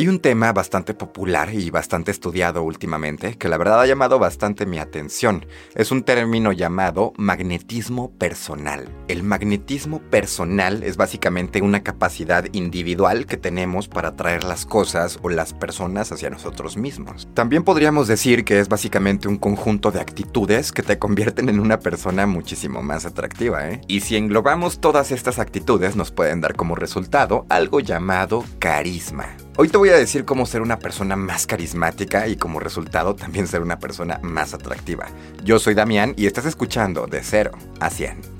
Hay un tema bastante popular y bastante estudiado últimamente que la verdad ha llamado bastante mi atención. Es un término llamado magnetismo personal. El magnetismo personal es básicamente una capacidad individual que tenemos para atraer las cosas o las personas hacia nosotros mismos. También podríamos decir que es básicamente un conjunto de actitudes que te convierten en una persona muchísimo más atractiva. ¿eh? Y si englobamos todas estas actitudes nos pueden dar como resultado algo llamado carisma. Hoy te voy a decir cómo ser una persona más carismática y como resultado también ser una persona más atractiva. Yo soy Damián y estás escuchando de 0 a 100.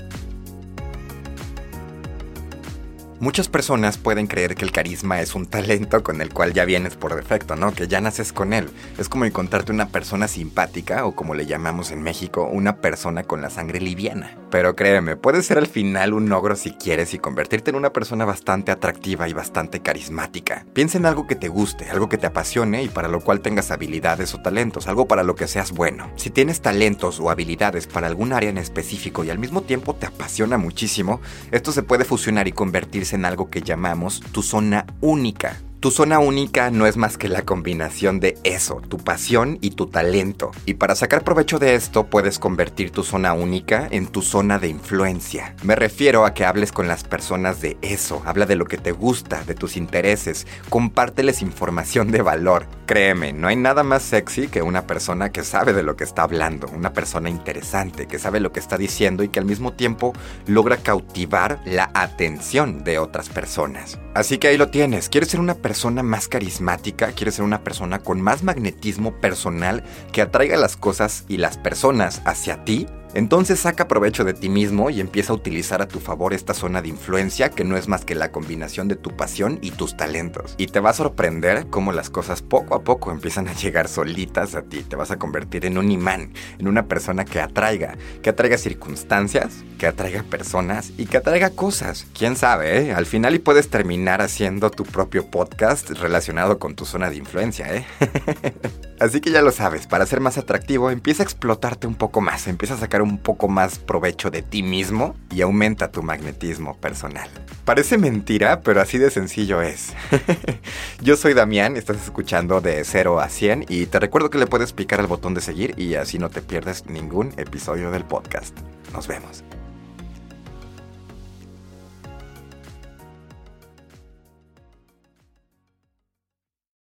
Muchas personas pueden creer que el carisma es un talento con el cual ya vienes por defecto, ¿no? Que ya naces con él. Es como encontrarte una persona simpática o como le llamamos en México, una persona con la sangre liviana. Pero créeme, puede ser al final un ogro si quieres y convertirte en una persona bastante atractiva y bastante carismática. Piensa en algo que te guste, algo que te apasione y para lo cual tengas habilidades o talentos, algo para lo que seas bueno. Si tienes talentos o habilidades para algún área en específico y al mismo tiempo te apasiona muchísimo, esto se puede fusionar y convertirse en algo que llamamos tu zona única. Tu zona única no es más que la combinación de eso, tu pasión y tu talento. Y para sacar provecho de esto puedes convertir tu zona única en tu zona de influencia. Me refiero a que hables con las personas de eso, habla de lo que te gusta, de tus intereses, compárteles información de valor. Créeme, no hay nada más sexy que una persona que sabe de lo que está hablando, una persona interesante, que sabe lo que está diciendo y que al mismo tiempo logra cautivar la atención de otras personas. Así que ahí lo tienes, ¿quieres ser una persona persona más carismática, quieres ser una persona con más magnetismo personal que atraiga las cosas y las personas hacia ti, entonces saca provecho de ti mismo y empieza a utilizar a tu favor esta zona de influencia que no es más que la combinación de tu pasión y tus talentos. Y te va a sorprender cómo las cosas poco a poco empiezan a llegar solitas a ti. Te vas a convertir en un imán, en una persona que atraiga, que atraiga circunstancias, que atraiga personas y que atraiga cosas. Quién sabe, ¿eh? Al final y puedes terminar haciendo tu propio podcast relacionado con tu zona de influencia, ¿eh? Así que ya lo sabes, para ser más atractivo empieza a explotarte un poco más, empieza a sacar un poco más provecho de ti mismo y aumenta tu magnetismo personal. Parece mentira, pero así de sencillo es. Yo soy Damián, estás escuchando de 0 a 100 y te recuerdo que le puedes picar al botón de seguir y así no te pierdes ningún episodio del podcast. Nos vemos.